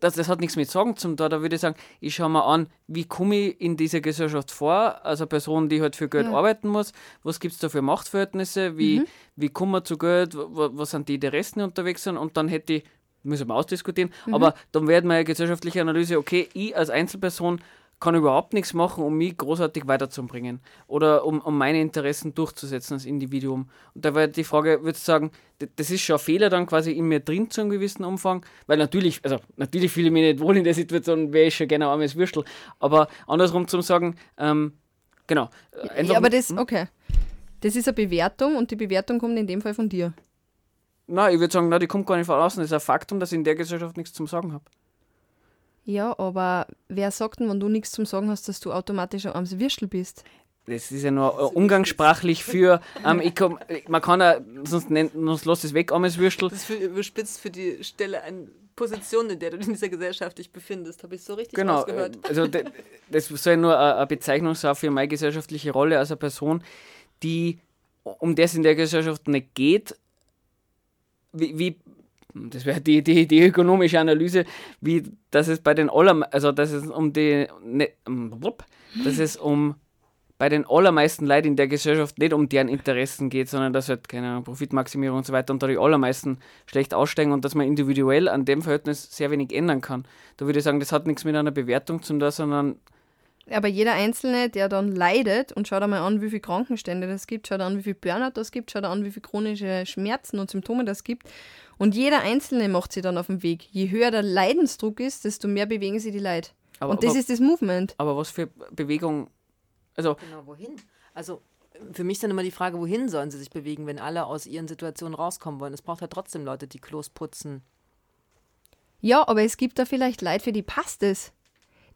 das, das hat nichts mit Sagen zum da. Da würde ich sagen, ich schaue mir an, wie komme ich in dieser Gesellschaft vor, als eine Person, die halt für Geld Ja. arbeiten muss. Was gibt es da für Machtverhältnisse? Wie, wie kommen wir zu Geld? Was sind die Interessen die unterwegs sind? Und dann hätte ich, müssen wir ausdiskutieren, aber dann wäre meine gesellschaftliche Analyse, okay, ich als Einzelperson kann überhaupt nichts machen, um mich großartig weiterzubringen oder um, um meine Interessen durchzusetzen als Individuum. Und da wäre die Frage, würde ich sagen, das ist schon ein Fehler dann quasi in mir drin zu einem gewissen Umfang, weil natürlich, also natürlich fühle ich mich nicht wohl in der Situation, wäre ich schon gerne ein armes Würstel, aber andersrum zum sagen, ähm, genau. äh, einfach- Ja, aber das, okay. Das ist eine Bewertung und die Bewertung kommt in dem Fall von dir. Nein, ich würde sagen, na, die kommt gar nicht von außen. Das ist ein Faktum, dass ich in der Gesellschaft nichts zum Sagen habe. Ja, aber wer sagt denn, wenn du nichts zum Sagen hast, dass du automatisch ein armes Würstel bist? Das ist ja nur äh, umgangssprachlich für, ähm, ich komm, man kann ja, sonst, nennt, sonst lass es weg, armes Würstel. Das ist für, überspitzt für die Stelle an Position, in der du in dieser Gesellschaft dich befindest. Habe ich so richtig Genau, äh, also de, das soll nur eine eine Bezeichnung sein für meine gesellschaftliche Rolle als eine Person, die, um das in der Gesellschaft nicht geht, wie, wie das wäre die, die, die ökonomische Analyse, wie dass es bei den aller, also dass es um die, ne, dass es um bei den allermeisten Leuten in der Gesellschaft nicht um deren Interessen geht, sondern dass halt keine Profitmaximierung und so weiter und da die allermeisten schlecht aussteigen und dass man individuell an dem Verhältnis sehr wenig ändern kann. Da würde ich sagen, das hat nichts mit einer Bewertung zu tun, sondern Aber jeder Einzelne, der dann leidet und schaut einmal an, wie viele Krankenstände das gibt, schaut an, wie viel Burnout das gibt, schaut an, wie viele chronische Schmerzen und Symptome das gibt. Und jeder Einzelne macht sie dann auf den Weg. Je höher der Leidensdruck ist, desto mehr bewegen sie die Leute. Aber- und das aber- ist das Movement. aber was für Bewegung, also Genau, wohin? Also für mich ist dann immer die Frage, wohin sollen sie sich bewegen, wenn alle aus ihren Situationen rauskommen wollen? Es braucht halt trotzdem Leute, die Klos putzen. Ja, aber es gibt da vielleicht Leute, für die passt es.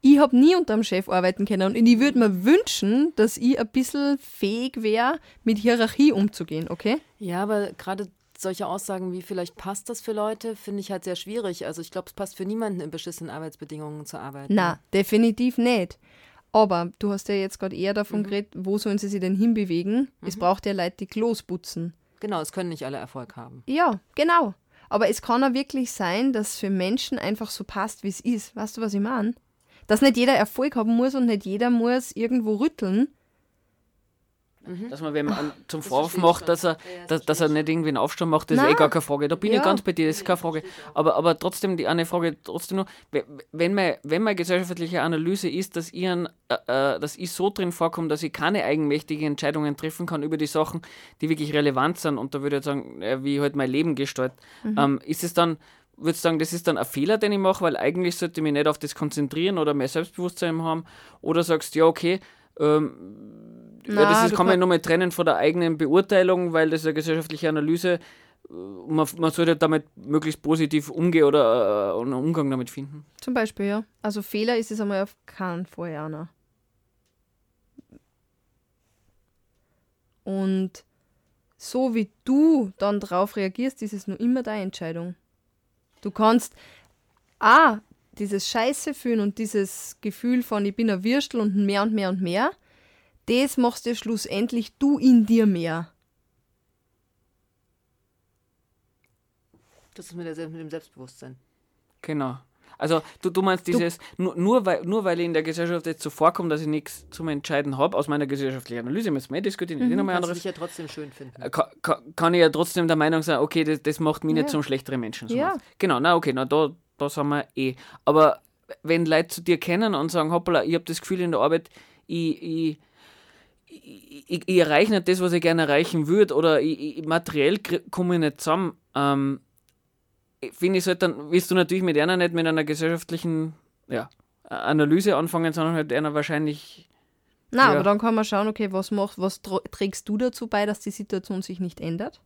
Ich habe nie unter dem Chef arbeiten können und ich würde mir wünschen, dass ich ein bisschen fähig wäre, mit Hierarchie umzugehen, okay? Ja, aber gerade solche Aussagen wie vielleicht passt das für Leute, finde ich halt sehr schwierig. Also ich glaube, es passt für niemanden in beschissenen Arbeitsbedingungen zu arbeiten. Na, definitiv nicht. Aber du hast ja jetzt gerade eher davon geredet, wo sollen sie sich denn hinbewegen? Es braucht ja Leute, die Klos putzen. Genau, es können nicht alle Erfolg haben. Ja, genau. Aber es kann auch wirklich sein, dass für Menschen einfach so passt, wie es ist. Weißt du, was ich meine? Dass nicht jeder Erfolg haben muss und nicht jeder muss irgendwo rütteln. Dass man wem an- zum Das Vorwurf macht, dass er, Ja, ja, das dass, dass er nicht irgendwie einen Aufstand macht, das ist Nein. eh gar keine Frage. Da bin Ja. ich ganz bei dir, das ist keine Frage. Aber, aber trotzdem, die eine Frage, trotzdem nur, we- wenn meine, wenn meine gesellschaftliche Analyse ist, dass ich, ein, äh, äh, dass ich so drin vorkomme, dass ich keine eigenmächtigen Entscheidungen treffen kann über die Sachen, die wirklich relevant sind, und da würde ich sagen, wie ich halt mein Leben gestalte, ähm, ist es dann, würde ich sagen, das ist dann ein Fehler, den ich mache, weil eigentlich sollte ich mich nicht auf das konzentrieren oder mehr Selbstbewusstsein haben, oder sagst, ja, okay, ähm, ja, Na, das ist, kann man kann- nur mal trennen von der eigenen Beurteilung, weil das ist eine gesellschaftliche Analyse. äh, Man, man sollte damit möglichst positiv umgehen oder äh, einen Umgang damit finden. Zum Beispiel, ja. Also Fehler ist es einmal auf keinen Fall einer. Und so wie du dann drauf reagierst, ist es nur immer deine Entscheidung. Du kannst A, dieses Scheiße fühlen und dieses Gefühl von ich bin ein Würstel und mehr und mehr und mehr, das machst dir schlussendlich du in dir mehr. Das ist mit, der, mit dem Selbstbewusstsein. Genau. Also du, du meinst dieses, nur, nur, weil, nur weil ich in der Gesellschaft jetzt so vorkomme, dass ich nichts zum Entscheiden habe, aus meiner gesellschaftlichen Analyse, müssen wir eh diskutieren, Mhm. nochmal Kannst du anderes, dich ja trotzdem schön finden. äh, kann, kann, kann ich ja trotzdem der Meinung sein, okay, das, das macht mich Ja. nicht zum schlechteren Menschen. So Ja. du. Genau, na okay, na da, da sind wir eh. Aber wenn Leute zu dir kennen und sagen, hoppala, ich habe das Gefühl in der Arbeit, ich, ich, ich, ich, ich erreiche nicht das, was ich gerne erreichen würde, oder ich, ich, materiell komme ich nicht zusammen, ähm, finde ich, sollte dann, willst du natürlich mit einer nicht mit einer gesellschaftlichen ja, Analyse anfangen, sondern halt einer wahrscheinlich. Na, Ja. aber dann kann man schauen, okay, was macht, was tr- trägst du dazu bei, dass die Situation sich nicht ändert?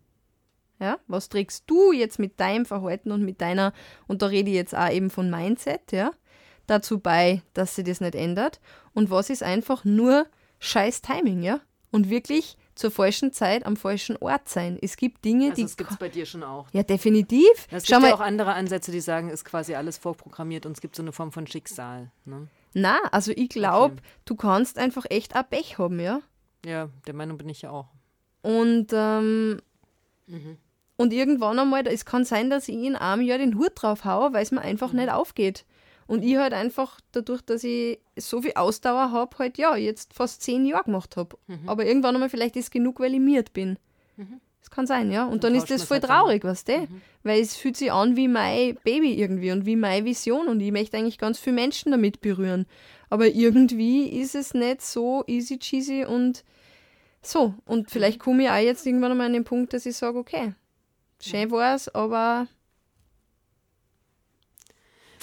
Ja, was trägst du jetzt mit deinem Verhalten und mit deiner, und da rede ich jetzt auch eben von Mindset, ja, dazu bei, dass sie das nicht ändert? Und was ist einfach nur scheiß Timing, ja? Und wirklich zur falschen Zeit am falschen Ort sein. Es gibt Dinge, Also die. das gibt es bei dir schon auch. ja, definitiv. Es Schau gibt mal, ja auch andere Ansätze, die sagen, ist quasi alles vorprogrammiert und es gibt so eine Form von Schicksal. Ne? na, also ich glaube, Okay. du kannst einfach echt auch Pech haben, ja? Ja, der Meinung bin ich ja auch. Und, ähm, Mhm. und irgendwann einmal, es kann sein, dass ich in einem Jahr den Hut drauf haue, weil es mir einfach Mhm. nicht aufgeht. Und ich halt einfach, dadurch, dass ich so viel Ausdauer habe, halt ja, jetzt fast zehn Jahre gemacht habe. Mhm. Aber irgendwann einmal vielleicht ist genug, weil ich miert bin. Das kann sein, ja. Und Dann dann, ist das voll halt traurig, weißt du? Weil es fühlt sich an wie mein Baby irgendwie und wie meine Vision und ich möchte eigentlich ganz viele Menschen damit berühren. Aber irgendwie ist es nicht so easy cheesy und so. Und vielleicht komme ich auch jetzt irgendwann einmal an den Punkt, dass ich sage, okay, schön war's, aber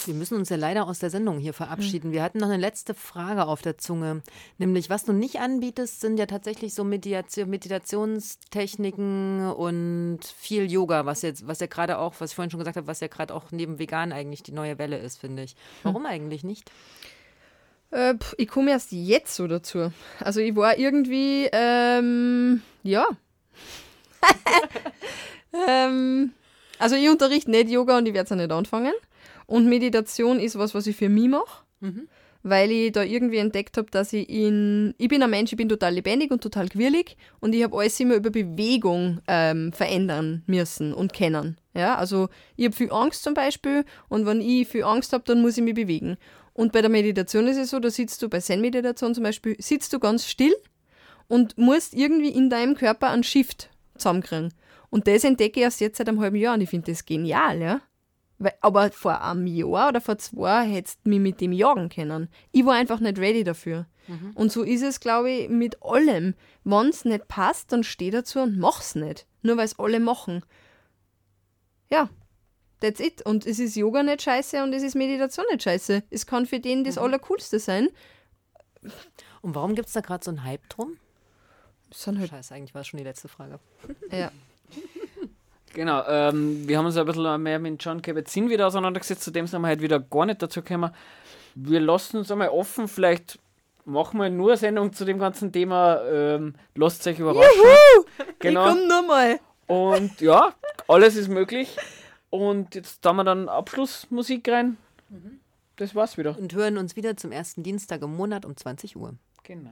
Wir müssen uns ja leider aus der Sendung hier verabschieden. Wir hatten noch eine letzte Frage auf der Zunge. Nämlich, was du nicht anbietest, sind ja tatsächlich so Meditation, Meditationstechniken und viel Yoga, was jetzt, was ja gerade auch, was ich vorhin schon gesagt habe, was ja gerade auch neben vegan eigentlich die neue Welle ist, finde ich. Warum eigentlich nicht? Äh, ich komme erst jetzt so dazu. Also ich war irgendwie, ähm, ja. ähm, also ich unterrichte nicht Yoga und ich werde es auch nicht anfangen. Und Meditation ist was, was ich für mich mache. Weil ich da irgendwie entdeckt habe, dass ich in. Ich bin ein Mensch, ich bin total lebendig und total quirlig und ich habe alles immer über Bewegung ähm, verändern müssen und kennen. Ja, also ich habe viel Angst zum Beispiel und wenn ich viel Angst habe, dann muss ich mich bewegen. Und bei der Meditation ist es so, da sitzt du bei Zen-Meditation zum Beispiel, sitzt du ganz still und musst irgendwie in deinem Körper einen Shift zusammenkriegen. Und das entdecke ich erst jetzt seit einem halben Jahr und ich finde das genial, ja. Aber vor einem Jahr oder vor zwei hättest du mich mit dem jagen können. Ich war einfach nicht ready dafür. Und so ist es, glaube ich, mit allem. Wenn es nicht passt, dann steh dazu und mach's nicht. Nur weil es alle machen. Ja, that's it. Und es ist Yoga nicht scheiße und es ist Meditation nicht scheiße. Es kann für den das Allercoolste sein. Und warum gibt es da gerade so einen Hype drum? Halt, Scheiße, eigentlich war es schon die letzte Frage. ja. Genau, ähm, wir haben uns ein bisschen mehr mit John Kabat-Zinn wieder auseinandergesetzt, zu dem sind wir halt wieder gar nicht dazu gekommen. Wir lassen uns einmal offen, vielleicht machen wir nur eine Sendung zu dem ganzen Thema. Ähm, lasst euch überraschen. Genau. Ich komm nur mal. Und ja, alles ist möglich. Und jetzt da wir dann Abschlussmusik rein. Das war's wieder. Und hören uns wieder zum ersten Dienstag im Monat um 20 Uhr. Genau.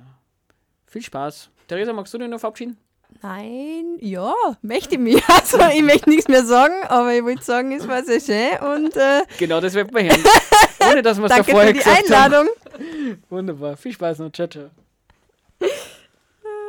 Viel Spaß. Theresa, magst du dich noch verabschieden? Nein, ja, möchte ich mich. Also, ich möchte nichts mehr sagen, aber ich wollte sagen, es war sehr schön und äh, Genau, das wird man hören. Ohne dass wir es da danke vorher für die gesagt haben. Einladung. Wunderbar. Viel Spaß noch. Ciao, ciao.